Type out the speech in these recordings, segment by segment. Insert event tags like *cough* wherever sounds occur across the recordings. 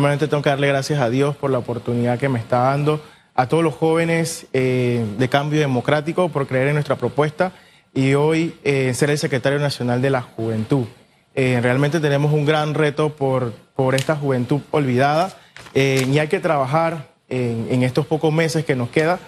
Realmente tengo que darle gracias a Dios por la oportunidad que me está dando, a todos los jóvenes eh, de Cambio Democrático por creer en nuestra propuesta y hoy eh, ser el secretario nacional de la juventud. Eh, realmente tenemos un gran reto por, por esta juventud olvidada y hay que trabajar en, estos pocos meses que nos queda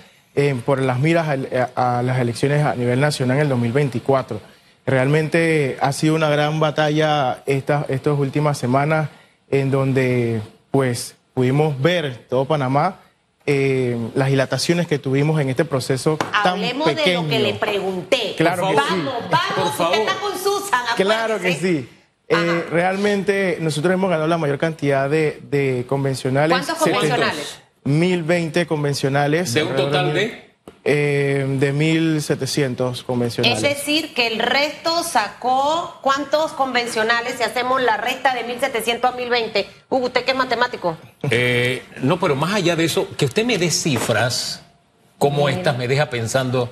por las miras a, a las elecciones a nivel nacional en el 2024. Realmente ha sido una gran batalla estas, estas últimas semanas en donde pues pudimos ver todo Panamá eh, las dilataciones que tuvimos en este proceso Hablemos tan pequeño. de lo que le pregunté. Claro que vamos, sí. vamos, usted está con Susan. Claro que sí. Eh, realmente nosotros hemos ganado la mayor cantidad de, de convencionales. ¿Cuántos convencionales? 1020 convencionales. ¿De un total de? Eh, de 1700 convencionales. Es decir, que el resto sacó cuántos convencionales si hacemos la resta de 1700 a 1020. Hugo, usted que es matemático. Eh, no, pero más allá de eso, que usted me dé cifras como estas me deja pensando,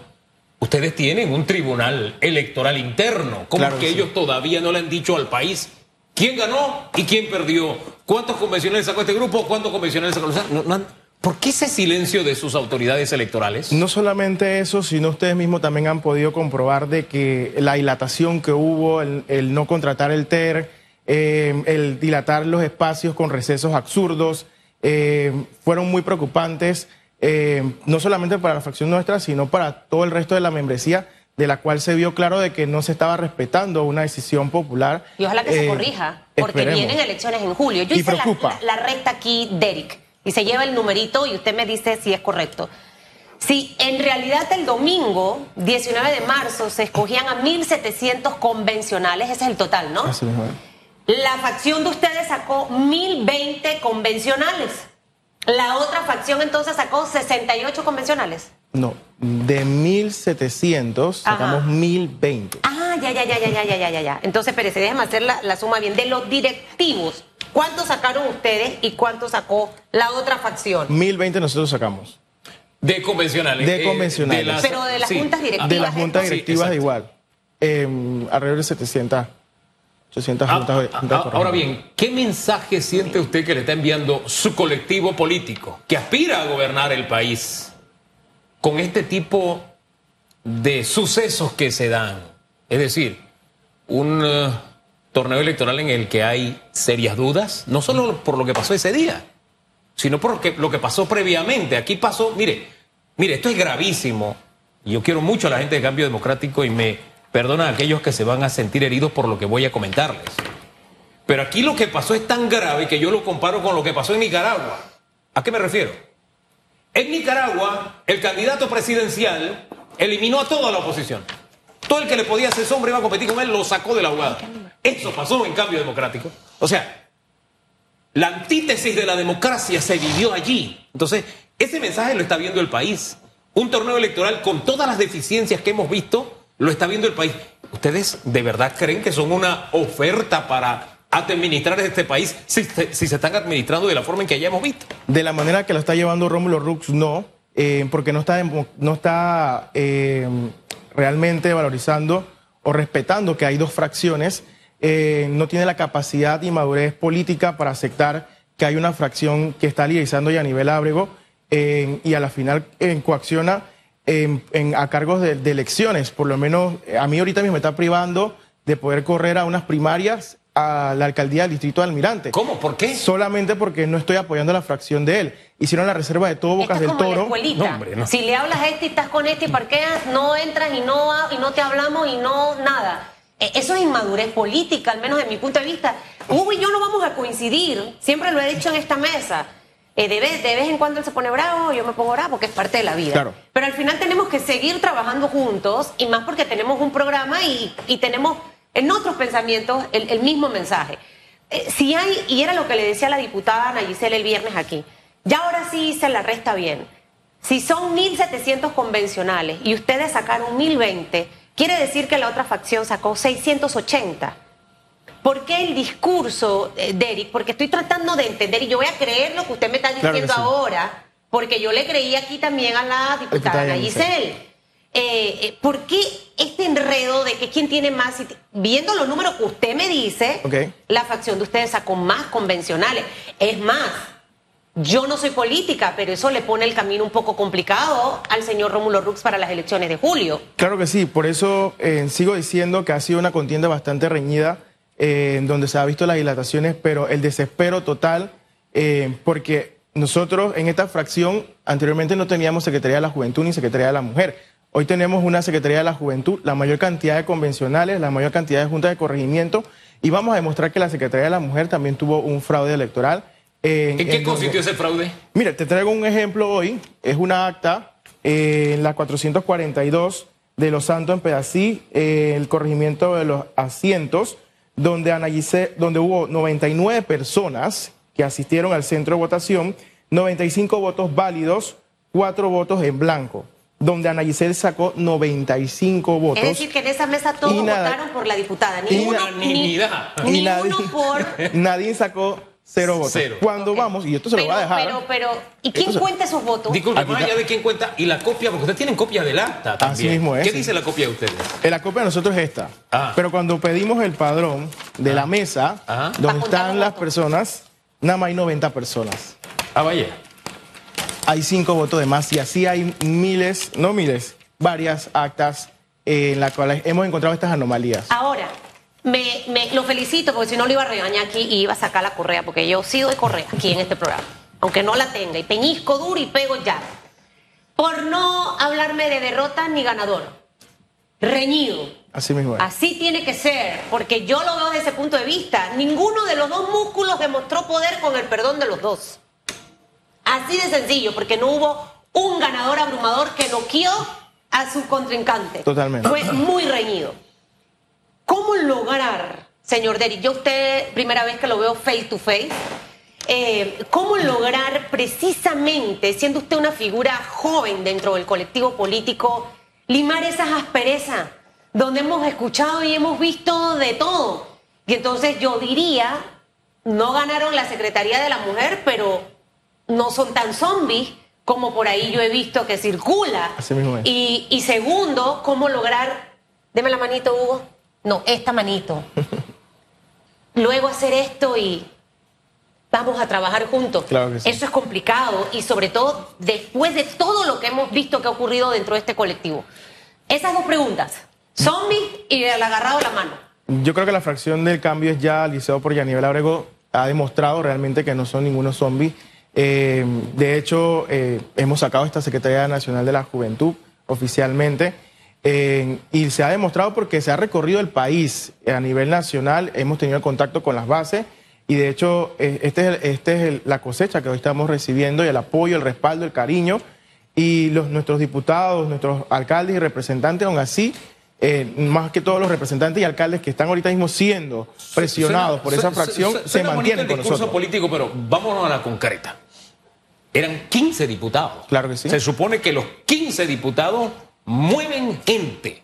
ustedes tienen un tribunal electoral interno, como Claro que que sí. ellos todavía no le han dicho al país quién ganó y quién perdió, cuántos convencionales sacó este grupo, cuántos convencionales sacó... o sea, no- no han- ¿Por qué ese silencio de sus autoridades electorales? No solamente eso, sino ustedes mismos también han podido comprobar de que la dilatación que hubo, el, el no contratar el TER, eh, el dilatar los espacios con recesos absurdos, eh, fueron muy preocupantes, eh, no solamente para la fracción nuestra, sino para todo el resto de la membresía, de la cual se vio claro de que no se estaba respetando una decisión popular. Y ojalá que se corrija, porque esperemos. vienen elecciones en julio. Yo Y hice preocupa. la- la recta aquí, Derek, y se lleva el numerito y usted me dice si es correcto. Si en realidad el domingo, 19 de marzo, se escogían a 1.700 convencionales, ese es el total, ¿no? Así es. La facción de ustedes sacó 1020 convencionales. La otra facción entonces sacó 68 convencionales. No, de 1700 Ajá. sacamos 1020. Ah, ya, ya, ya, ya, ya, ya, ya, ya, ya. Entonces, Pérez, déjeme hacer la, la suma bien. De los directivos, ¿cuántos sacaron ustedes y cuántos sacó la otra facción? 1020 nosotros sacamos. De convencionales. De convencionales. las- Pero de las juntas directivas. De las ¿eh? juntas directivas igual. Eh, alrededor de 700, 800 Ah, juntas. ah, juntas ah, por ahora bien, ¿qué mensaje siente usted que le está enviando su colectivo político que aspira a gobernar el país con este tipo de sucesos que se dan? Es decir, un eh, torneo electoral en el que hay serias dudas, no solo por lo que pasó ese día, sino por lo que, pasó previamente. Aquí pasó, mire, mire, esto es gravísimo. Yo quiero mucho a la gente de Cambio Democrático y me perdonan aquellos que se van a sentir heridos por lo que voy a comentarles. Pero aquí lo que pasó es tan grave que yo lo comparo con lo que pasó en Nicaragua. ¿A qué me refiero? En Nicaragua, el candidato presidencial eliminó a toda la oposición. Todo el que le podía hacer sombra iba a competir con él, lo sacó de la jugada. Eso pasó en Cambio Democrático. O sea, la antítesis de la democracia se vivió allí. Entonces, ese mensaje lo está viendo el país. Un torneo electoral con todas las deficiencias que hemos visto, lo está viendo el país. ¿Ustedes de verdad creen que son una oferta para administrar este país si, se- están administrando de la forma en que ya hemos visto? De la manera que lo está llevando Rómulo Rux, no, eh, porque no está, no está eh, realmente valorizando o respetando que hay dos fracciones, eh, no tiene la capacidad y madurez política para aceptar que hay una fracción que está liderizando ya a nivel ábrego eh, y a la final eh, coacciona en- en- a cargos de, de elecciones. Por lo menos eh, a mí ahorita mismo me está privando de poder correr a unas primarias a la alcaldía del distrito de Almirante. ¿Cómo? ¿Por qué? Solamente porque no estoy apoyando la fracción de él. Hicieron la reserva de todo Bocas Esto es del como en la Toro. escuelita. No, hombre, no. Si le hablas a este y estás con este y parqueas, no entras y no, y no te hablamos y no nada. Eh, Eso es inmadurez política, al menos de mi punto de vista. Hugo y yo no vamos a coincidir, siempre lo he dicho en esta mesa. Eh, de, vez, de vez en cuando él se pone bravo, yo me pongo bravo, porque es parte de la vida. Claro. Pero al final tenemos que seguir trabajando juntos, y más porque tenemos un programa y, y tenemos en otros pensamientos el, el mismo mensaje. Eh, si hay, y era lo que le decía la diputada Ana el viernes aquí, ya ahora sí se la resta bien. Si son 1.700 convencionales y ustedes sacaron 1.020, quiere decir que la otra facción sacó 680. ¿Por qué el discurso, eh, Derek? Porque estoy tratando de entender y yo voy a creer lo que usted me está Claro diciendo sí. ahora, porque yo le creí aquí también a la diputada Ana Giselle. Eh, eh, ¿por qué este enredo de que quién tiene más? Viendo los números que usted me dice, la facción de ustedes sacó más convencionales. Es más, yo no soy política, pero eso le pone el camino un poco complicado al señor Rómulo Rux para las elecciones de julio. Claro que sí, por eso eh, sigo diciendo que ha sido una contienda bastante reñida, eh, en donde se ha visto las dilataciones, pero el desespero total, eh, porque nosotros en esta fracción anteriormente no teníamos Secretaría de la Juventud ni Secretaría de la Mujer. Hoy tenemos una Secretaría de la Juventud, la mayor cantidad de convencionales, la mayor cantidad de juntas de corregimiento, y vamos a demostrar que la Secretaría de la Mujer también tuvo un fraude electoral. Eh, ¿En qué donde- consistió ese fraude? Mira, te traigo un ejemplo hoy. Es una acta eh, en la 442 de Los Santos en Pedací, eh, el corregimiento de los asientos, donde, Ana Giselle- donde hubo 99 personas que asistieron al centro de votación, 95 votos válidos, 4 votos en blanco, donde Ana Giselle sacó 95 votos. Es decir, que en esa mesa todos votaron por la diputada. Ninguno, unanimidad. ni- Y nadie- ninguno por... *laughs* Nadie sacó cero votos. Cero. Cuando vamos, y esto se lo va a dejar. Pero, pero, ¿y quién se- cuenta esos votos? Disculpe, más allá de quién cuenta, y la copia, porque ustedes tienen copia del acta también. mismo es, ¿Qué dice la copia de ustedes? Eh, La copia de nosotros es esta. Ah. Pero cuando pedimos el padrón de la mesa, Ajá. donde están las votos. personas, nada más hay 90 personas. Ah, vaya. Hay cinco votos de más y así hay miles, no miles, varias actas en las cuales hemos encontrado estas anomalías. Ahora, me, me- lo felicito porque si no lo iba a regañar aquí y iba a sacar la correa, porque yo sí doy correa aquí en este programa, aunque no la tenga, y peñisco duro y pego ya. Por no hablarme de derrota ni ganador. Reñido. Así mismo es. Así tiene que ser, porque yo lo veo desde ese punto de vista. Ninguno de los dos músculos demostró poder con el perdón de los dos. Así de sencillo, porque no hubo un ganador abrumador que noqueó a su contrincante. Totalmente. Fue muy reñido. ¿Cómo lograr, señor Derry, yo usted, primera vez que lo veo face to face, eh, ¿cómo lograr precisamente, siendo usted una figura joven dentro del colectivo político, limar esas asperezas donde hemos escuchado y hemos visto de todo? Y entonces yo diría, no ganaron la Secretaría de la Mujer, pero no son tan zombies como por ahí yo he visto que circula. Así mismo es. Y, y segundo, cómo lograr, deme la manito, Hugo. No, esta manito. Luego hacer esto y vamos a trabajar juntos. Claro que sí. Eso es complicado y sobre todo después de todo lo que hemos visto que ha ocurrido dentro de este colectivo. Esas dos preguntas, zombie y el agarrado la mano. Yo creo que la fracción del cambio es ya Liceo por Yanivel Abrego ha demostrado realmente que no son ningunos zombies. Eh, de hecho, eh, hemos sacado esta Secretaría Nacional de la Juventud oficialmente eh, y se ha demostrado porque se ha recorrido el país a nivel nacional, hemos tenido contacto con las bases y de hecho eh, este es, el- este es el- la cosecha que hoy estamos recibiendo y el apoyo, el respaldo, el cariño y los, nuestros diputados, nuestros alcaldes y representantes, aún así, eh, más que todos los representantes y alcaldes que están ahorita mismo siendo presionados Suena- por esa suena- fracción, suena se bonito mantienen el con discurso nosotros. político, pero vámonos a la concreta. Eran 15 diputados. Claro que sí. Se supone que los 15 diputados mueven gente.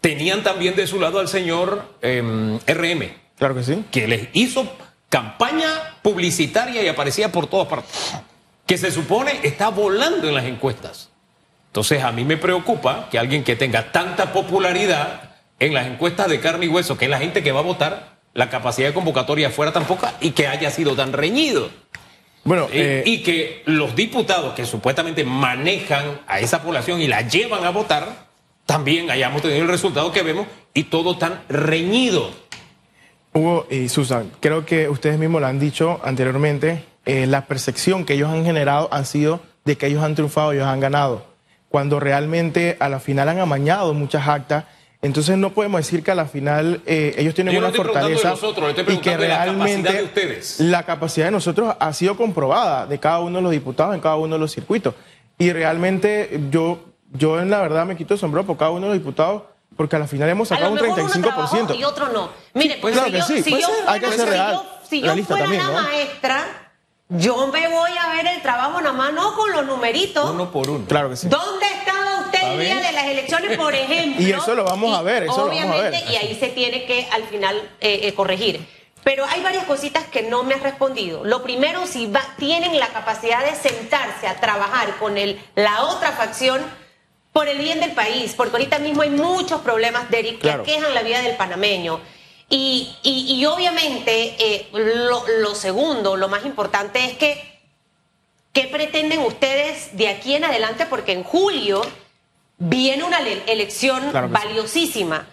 Tenían también de su lado al señor em, RM, Claro que sí. que les hizo campaña publicitaria y aparecía por todas partes. Que se supone está volando en las encuestas. Entonces a mí me preocupa que alguien que tenga tanta popularidad en las encuestas de carne y hueso, que es la gente que va a votar, la capacidad de convocatoria fuera tan poca y que haya sido tan reñido. Bueno, Y- eh, y que los diputados que supuestamente manejan a esa población y la llevan a votar, también hayamos tenido el resultado que vemos y todo tan reñido. Hugo y Susan, creo que ustedes mismos lo han dicho anteriormente, eh, la percepción que ellos han generado han sido de que ellos han triunfado, ellos han ganado, cuando realmente a la final han amañado muchas actas. Entonces no podemos decir que a la final eh, ellos tienen Yo no una estoy preguntando de fortaleza nosotros, le estoy y que de la capacidad realmente de ustedes. la capacidad de nosotros ha sido comprobada de cada uno de los diputados en cada uno de los circuitos. Y realmente yo, yo en la verdad me quito el sombrero por cada uno de los diputados porque a la final hemos A sacado un mejor uno trabajó 35%. y otro no. Mire, pues si que yo, sí, si yo ser, hay que fuera- ser si real, yo- si yo realista fuera también, la ¿no? maestra, yo me voy a ver el trabajo nada más, no con los numeritos. Uno por uno. Claro que sí. ¿Dónde estaba día de las elecciones, por ejemplo? *laughs* Y eso lo vamos a ver, eso lo vamos a ver. Obviamente, y ahí se tiene que al final eh, eh, corregir. Pero hay varias cositas que no me has respondido. Lo primero, si va- tienen la capacidad de sentarse a trabajar con el, la otra facción por el bien del país, porque ahorita mismo hay muchos problemas, Derek, que Claro. aquejan la vida del panameño. Y, y- y obviamente eh, lo, lo segundo, lo más importante es que, ¿qué pretenden ustedes de aquí en adelante? Porque en julio viene una le- elección Claro que sí. valiosísima.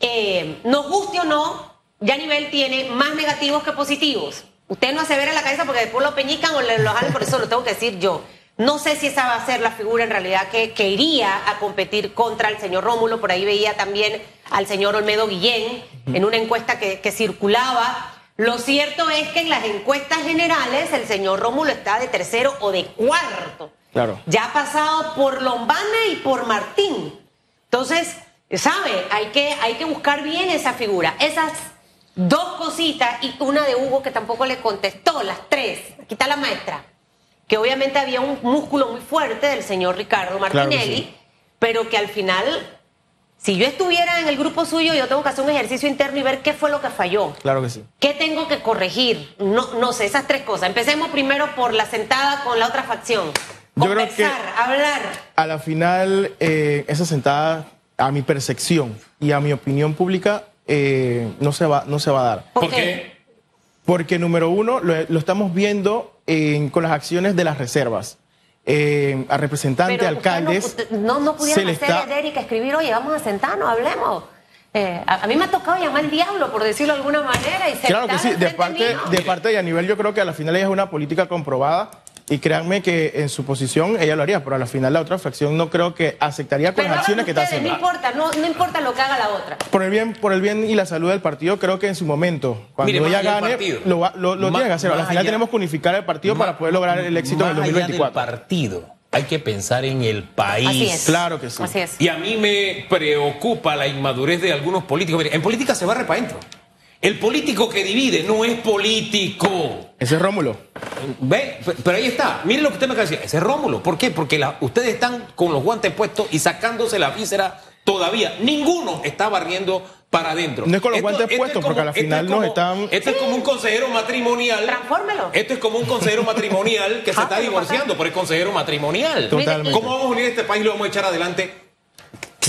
Eh, nos guste o no, ya nivel tiene más negativos que positivos. Usted no asevera la cabeza porque después lo peñican o lo jalan, por eso lo tengo que decir yo. No sé si esa va a ser la figura en realidad que, que iría a competir contra el señor Rómulo. Por ahí veía también al señor Olmedo Guillén en una encuesta que, que circulaba. Lo cierto es que en las encuestas generales el señor Rómulo está de tercero o de cuarto. Claro. Ya ha pasado por Lombana y por Martín. Entonces, ¿sabe? Hay que, hay que buscar bien esa figura. Esas dos cositas y una de Hugo que tampoco le contestó, las tres. Aquí está la maestra. Que obviamente había un músculo muy fuerte del señor Ricardo Claro Martinelli, sí. pero que al final, si yo estuviera en el grupo suyo, yo tengo que hacer un ejercicio interno y ver qué fue lo que falló. Claro que sí. ¿Qué tengo que corregir? No, no sé, esas tres cosas. Empecemos primero por la sentada con la otra facción. Yo creo que- hablar. A la final, eh, esa sentada, a mi percepción y a mi opinión pública, eh, no, se va, no se va a dar. ¿Por ¿Por qué? Porque, número uno, lo, lo estamos viendo en- con las acciones de las reservas. Eh, a representantes, Pero alcaldes. No, usted- no, no se pudieron hacer está- Erika escribir, oye, vamos a sentarnos, hablemos. Eh, a, a mí me ha tocado llamar al diablo, por decirlo de alguna manera, y Claro que sí, de parte, mío. de parte de Yanivel yo creo que a la final ella es una política comprobada y créanme que en su posición ella lo haría, pero a la final la otra fracción no creo que aceptaría con Pero las acciones que está haciendo. No importa, no, no importa lo que haga la otra. Por el bien, por el bien y la salud del partido, creo que en su momento, cuando Mire, ella gane, partido. lo, lo, tiene que hacer. A la final allá- tenemos que unificar el partido para poder lograr el éxito en el más allá del 2024. partido, hay que pensar en el país. Así es. Claro que sí. Así es. Y a mí me preocupa la inmadurez de algunos políticos. Mire, en política se barre para adentro. El político que divide no es político. Ese es Rómulo. Ve, pero ahí está. Mire lo que usted me acaba de decir. Ese es Rómulo. ¿Por qué? Porque la- ustedes están con los guantes puestos y sacándose la víscera todavía. Ninguno está barriendo para adentro. No es con los guantes puestos, porque a la esto es final nos como- están- Esto es como un consejero matrimonial. Transfórmelo. Esto es como un consejero matrimonial que se Ah, está divorciando, pero es consejero matrimonial. Totalmente. ¿Cómo vamos a unir este país y lo vamos a echar adelante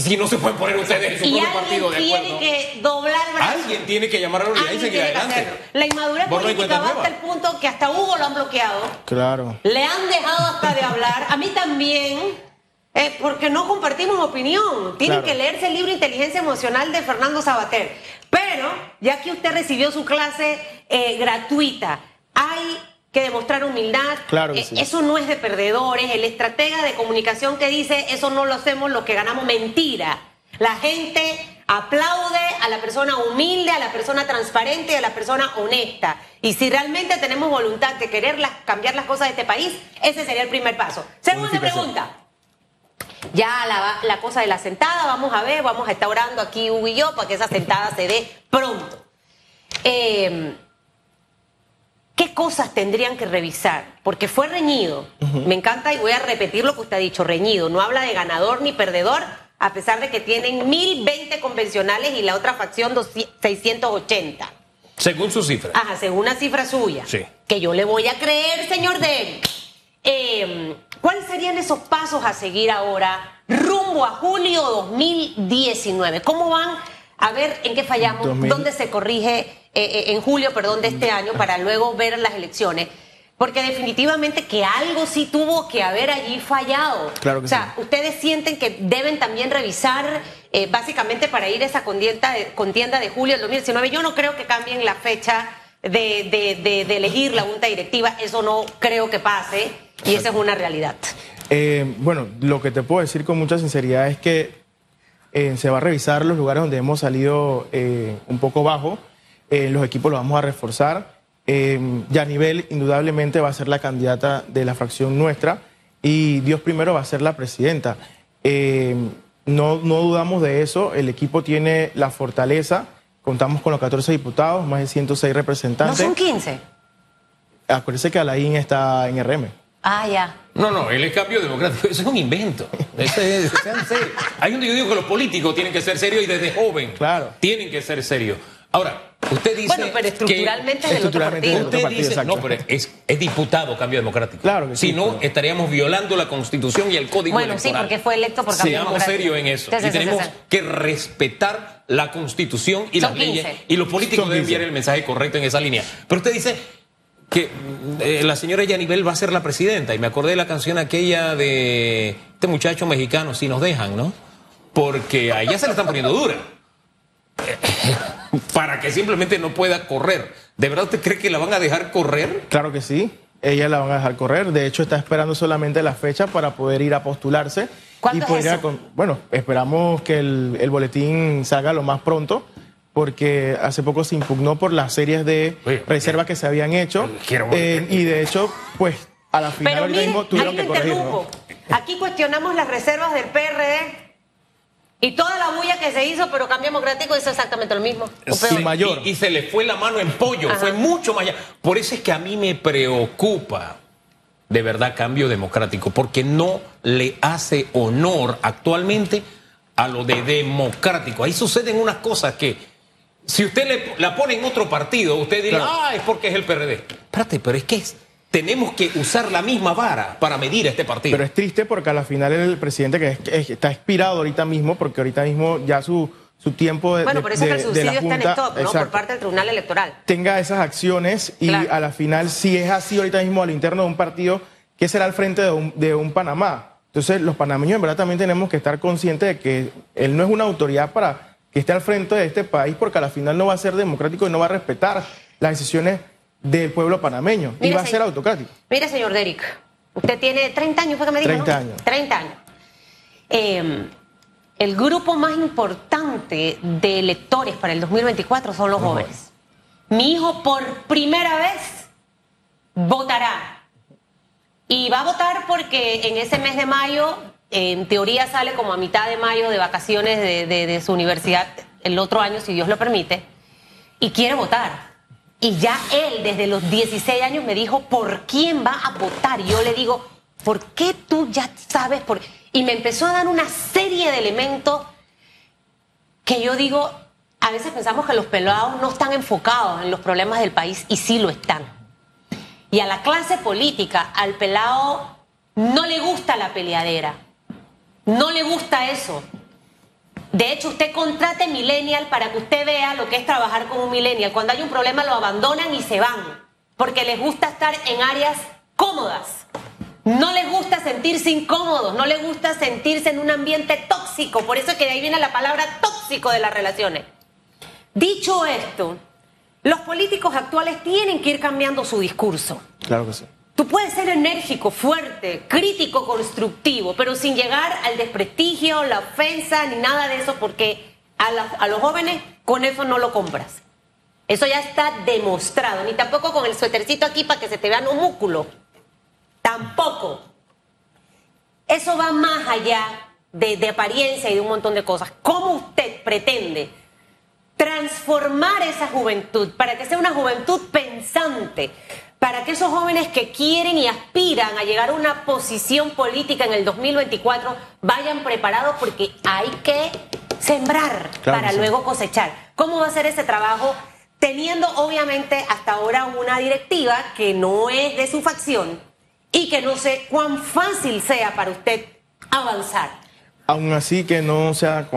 si no se pueden poner ustedes en su Y propio partido alguien tiene que doblar el brazo. Alguien tiene que llamar a la unidad y seguir adelante. hacerlo. La inmadurez política va hasta el punto que hasta Hugo lo han bloqueado. Claro. Le han dejado hasta de hablar. A mí también. eh, porque no compartimos opinión. Tienen Claro. que leerse el libro Inteligencia Emocional de Fernando Sabater. Pero, ya que usted recibió su clase eh, gratuita, hay que demostrar humildad. Claro que Eh, sí. Eso no es de perdedores. El estratega de comunicación que dice eso no lo hacemos los que ganamos mentira. La gente aplaude a la persona humilde, a la persona transparente y a la persona honesta. Y si realmente tenemos voluntad de querer las- cambiar las cosas de este país, ese sería el primer paso. Segunda pregunta. Ya la, la cosa de la sentada, vamos a ver, vamos a estar orando aquí Hugo y yo para que esa sentada se dé pronto. Eh, ¿Qué cosas tendrían que revisar? Porque fue reñido. Me encanta y voy a repetir lo que usted ha dicho, reñido. No habla de ganador ni perdedor, a pesar de que tienen 1020 convencionales y la otra facción 200 680. Según su cifra. Ajá, según una cifra suya. Sí. Que yo le voy a creer, señor Del. Eh, ¿Cuáles serían esos pasos a seguir ahora rumbo a julio 2019? ¿Cómo van a ver en qué fallamos? 2000. ¿Dónde se corrige eh, eh, en julio, perdón, de este año para luego ver las elecciones? Porque definitivamente que algo sí tuvo que haber allí fallado. Claro que o sea, ustedes sienten que deben también revisar, eh, básicamente para ir a esa contienda de, contienda de julio del 2019. Yo no creo que cambien la fecha de, de- de- de elegir la junta directiva, eso no creo que pase y esa es una realidad. Eh, bueno, lo que te puedo decir con mucha sinceridad es que eh, se va a revisar los lugares donde hemos salido un poco bajo. Eh, los equipos los vamos a reforzar. Eh, Yanivel indudablemente va a ser la candidata de la fracción nuestra y Dios primero va a ser la presidenta. Eh, no, no dudamos de eso. El equipo tiene la fortaleza. Contamos con los 14 diputados, más de 106 No representantes. son 15. Acuérdense que Alain está en RM. Ah, ya. No, no, el cambio democrático, eso es un invento. Ese es- sean serios. Hay donde yo digo que los políticos tienen que ser serios y desde joven Claro. tienen que ser serios. Ahora, usted dice Bueno, pero estructuralmente que, es del otro Estructuralmente partido. del otro Usted partido, dice, exacto. no, pero es, es diputado Cambio Democrático. Claro que si sí, no, estaríamos violando la Constitución y el Código Bueno, sí, Electoral. porque fue electo por Cambio Seamos serios en eso. Sí, sí, y sí, tenemos sí, sí. que respetar la Constitución y Son las leyes. 15. Y los políticos Son deben 15. enviar el mensaje correcto en esa línea. Pero usted dice que eh, la señora Yanivel va a ser la presidenta. Y me acordé de la canción aquella de este muchacho mexicano, Si nos dejan, ¿no? Porque a ella se le están poniendo dura. Para que simplemente no pueda correr. ¿De verdad usted cree que la van a dejar correr? Claro que sí, ella la van a dejar correr. De hecho, está esperando solamente la fecha para poder ir a postularse. ¿Cuándo es eso? con- bueno, esperamos que el, el boletín salga lo más pronto, porque hace poco se impugnó por las series de Oye, reservas que se habían hecho. Quiero- Eh, y de hecho, pues a la final Pero ahorita mire, mismo tuvieron que corregir. interrumpo. Aquí cuestionamos las reservas del PRD y toda la bulla que se hizo, pero Cambio Democrático hizo exactamente lo mismo. o Sí, mayor. Y, y se le fue la mano en pollo, Ajá. fue mucho más allá. Por eso es que a mí me preocupa de verdad cambio democrático, porque no le hace honor actualmente a lo de democrático. Ahí suceden unas cosas que si usted le, la pone en otro partido, usted dirá, Claro. ah, es porque es el PRD. Espérate, pero es que es- tenemos que usar la misma vara para medir a este partido. Pero es triste porque a la final el presidente que, es- que está expirado ahorita mismo, porque ahorita mismo ya su, su tiempo de, Bueno, por eso es que el subsidio la está en stop, ¿no? Por parte del Tribunal Electoral. tenga esas acciones y Claro. a la final, si es así ahorita mismo al interno de un partido, ¿qué será al frente de un, de un Panamá? Entonces, los panameños en verdad también tenemos que estar conscientes de que él no es una autoridad para que esté al frente de este país, porque a la final no va a ser democrático y no va a respetar las decisiones del pueblo panameño y va a se- ser autocrático. Mire, señor Derek, usted tiene 30 años, fue que me dijo, 30 ¿no? años. 30 años. Eh, el grupo más importante de electores para el 2024 son los jóvenes. Mi hijo por primera vez votará. Y va a votar porque en ese mes de mayo, en teoría sale como a mitad de mayo de vacaciones de, de- de su universidad el otro año, si Dios lo permite, y quiere votar. Y ya él desde los 16 años me dijo, ¿por quién va a votar? Y yo le digo, ¿por qué tú ya sabes? Por... Y me empezó a dar una serie de elementos que yo digo, a veces pensamos que los pelados no están enfocados en los problemas del país y sí lo están. Y a la clase política, al pelado, no le gusta la peleadera. No le gusta eso. De hecho, usted contrate millennial para que usted vea lo que es trabajar con un millennial. Cuando hay un problema lo abandonan y se van, porque les gusta estar en áreas cómodas. No les gusta sentirse incómodos, no les gusta sentirse en un ambiente tóxico. Por eso es que de ahí viene la palabra tóxico de las relaciones. Dicho esto, los políticos actuales tienen que ir cambiando su discurso. Claro que sí. Tú puedes ser enérgico, fuerte, crítico, constructivo, pero sin llegar al desprestigio, la ofensa, ni nada de eso, porque a, los jóvenes con eso no lo compras. Eso ya está demostrado, ni tampoco con el suétercito aquí para que se te vean los músculos. Tampoco. Eso va más allá de apariencia y de un montón de cosas. ¿Cómo usted pretende transformar esa juventud para que sea una juventud pensante? Para que esos jóvenes que quieren y aspiran a llegar a una posición política en el 2024 vayan preparados porque hay que sembrar Claro para sí. luego cosechar. ¿Cómo va a ser ese trabajo? Teniendo obviamente hasta ahora una directiva que no es de su facción y que no sé cuán fácil sea para usted avanzar. Aún así que no sea,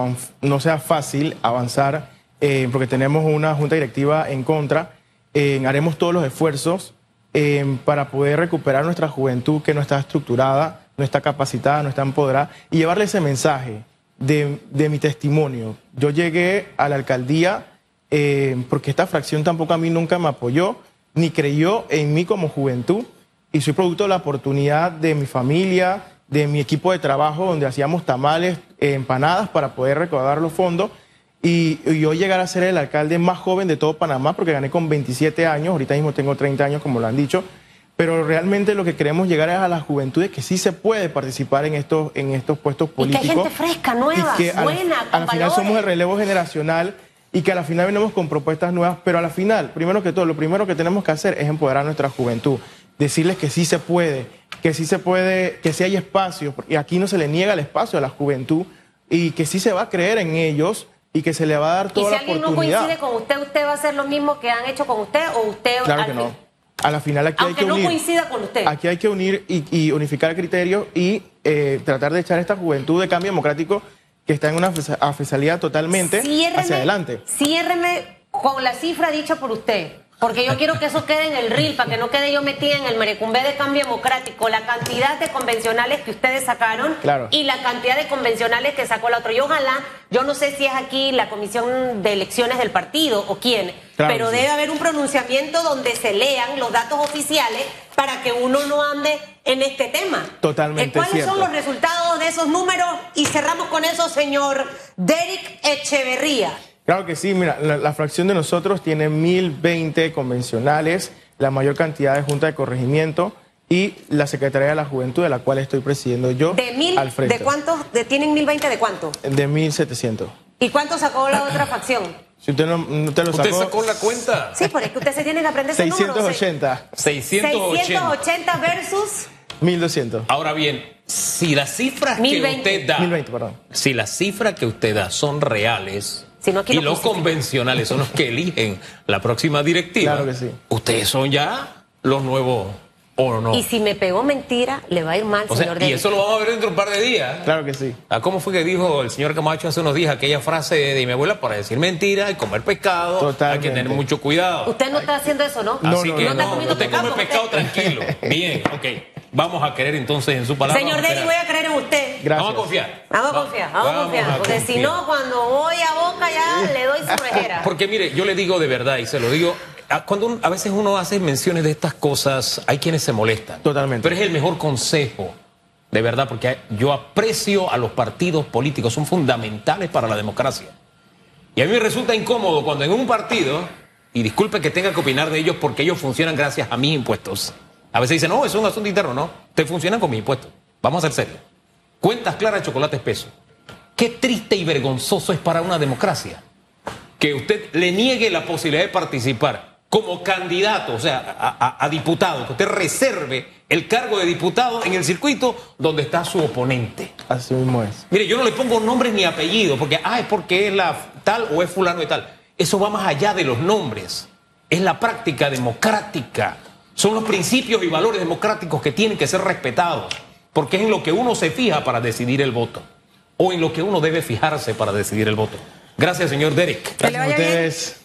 no sea fácil avanzar, eh, porque tenemos una junta directiva en contra, eh, haremos todos los esfuerzos eh, para poder recuperar nuestra juventud que no está estructurada, no está capacitada, no está empoderada, y llevarle ese mensaje de, mi testimonio. Yo llegué a la alcaldía eh, porque esta fracción tampoco a mí nunca me apoyó, ni creyó en mí como juventud, y soy producto de la oportunidad de mi familia, de mi equipo de trabajo, donde hacíamos tamales, empanadas para poder recaudar los fondos. Y, y yo llegar a ser el alcalde más joven de todo Panamá, porque gané con 27 años, ahorita mismo tengo 30 años, como lo han dicho. Pero realmente lo que queremos llegar es a la juventud, de que sí se puede participar en estos, en estos puestos Y que políticos. hay gente fresca, nueva, Y que buena, a con la final somos el relevo generacional y que a la final venimos con propuestas nuevas, pero a la final, primero que todo, lo primero que tenemos que hacer es empoderar a nuestra juventud, decirles que sí se puede, que sí se puede, que sí hay espacio, y aquí no se le niega el espacio a la juventud y que sí se va a creer en ellos y que se le va a dar Y toda si la alguien no oportunidad. coincide con usted, ¿usted va a hacer lo mismo que han hecho con usted o usted... Claro que no. a la final aquí Aunque hay que no unir. coincida con usted. Aquí hay que unir y, y unificar criterios y eh, tratar de echar esta juventud de cambio democrático que está en una oficialidad totalmente Ciérreme- hacia adelante. Ciérreme con la cifra dicha por usted. Porque yo quiero que eso quede en el RIL, para que no quede yo metida en el merecumbé de cambio democrático. La cantidad de convencionales que ustedes sacaron Claro. y la cantidad de convencionales que sacó la otra. Y ojalá, yo no sé si es aquí la comisión de elecciones del partido o quién, Claro pero sí. debe haber un pronunciamiento donde se lean los datos oficiales para que uno no ande en este tema. Totalmente Eh, ¿Cuáles cierto. son los resultados de esos números? Y cerramos con eso, señor Derek Echeverría. Claro que sí, mira, la, la fracción de nosotros tiene 1020 convencionales, la mayor cantidad de junta de corregimiento y la Secretaría de la Juventud, de la cual estoy presidiendo yo ¿De mil? al frente. ¿De cuántos? De, ¿Tienen 1020 de cuánto? De 1700. ¿Y cuánto sacó la otra facción? Si usted no, no te lo ¿Usted sacó, sacó la cuenta? Sí, porque es que usted se tiene que aprender ese número. 680, 680. 680 versus 1200. Ahora bien, si las cifras 1020. que usted da, 1020, perdón. si las cifras que usted da son reales Aquí y lo los convencionales son los que eligen la próxima directiva, Claro que sí. ustedes son ya los nuevos o no. Y si me pegó mentira, le va a ir mal, O sea, señor y eso lo vamos a ver dentro de un par de días. Claro que sí. Ah, ¿Cómo fue que dijo el señor Camacho hace unos días aquella frase de mi abuela para decir mentira y comer pescado? Totalmente. Hay que tener mucho cuidado. Usted no está haciendo eso, ¿no? No, Así no, que no, no, está no, comiendo usted come pescado, pescado tranquilo. Bien, ok. Vamos a creer entonces en su palabra. Señor Derek, voy a creer en usted. Gracias. Vamos a confiar. Vamos a confiar, vamos, a confiar. Porque si no, cuando voy a boca ya le doy su rejera. *laughs* Porque mire, yo le digo de verdad y se lo digo, cuando un- a veces uno hace menciones de estas cosas, hay quienes se molestan. Totalmente. Pero es el mejor consejo, de verdad, porque yo aprecio a los partidos políticos, son fundamentales para la democracia. Y a mí me resulta incómodo cuando en un partido, y disculpe que tenga que opinar de ellos porque ellos funcionan gracias a mis impuestos. A veces dicen, no, eso es un asunto interno, no, ustedes funcionan con mis impuestos. Vamos a ser serios. Cuentas claras, chocolate espeso. Qué triste y vergonzoso es para una democracia que usted le niegue la posibilidad de participar como candidato, o sea, a, a- a diputado, que usted reserve el cargo de diputado en el circuito donde está su oponente. Así mismo es. Mire, yo no le pongo nombres ni apellidos, porque, ah, es porque es la tal o es fulano y tal. Eso va más allá de los nombres. Es la práctica democrática. Son los principios y valores democráticos que tienen que ser respetados, porque es en lo que uno se fija para decidir el voto, o en lo que uno debe fijarse para decidir el voto. Gracias, señor Derek. Gracias a ustedes.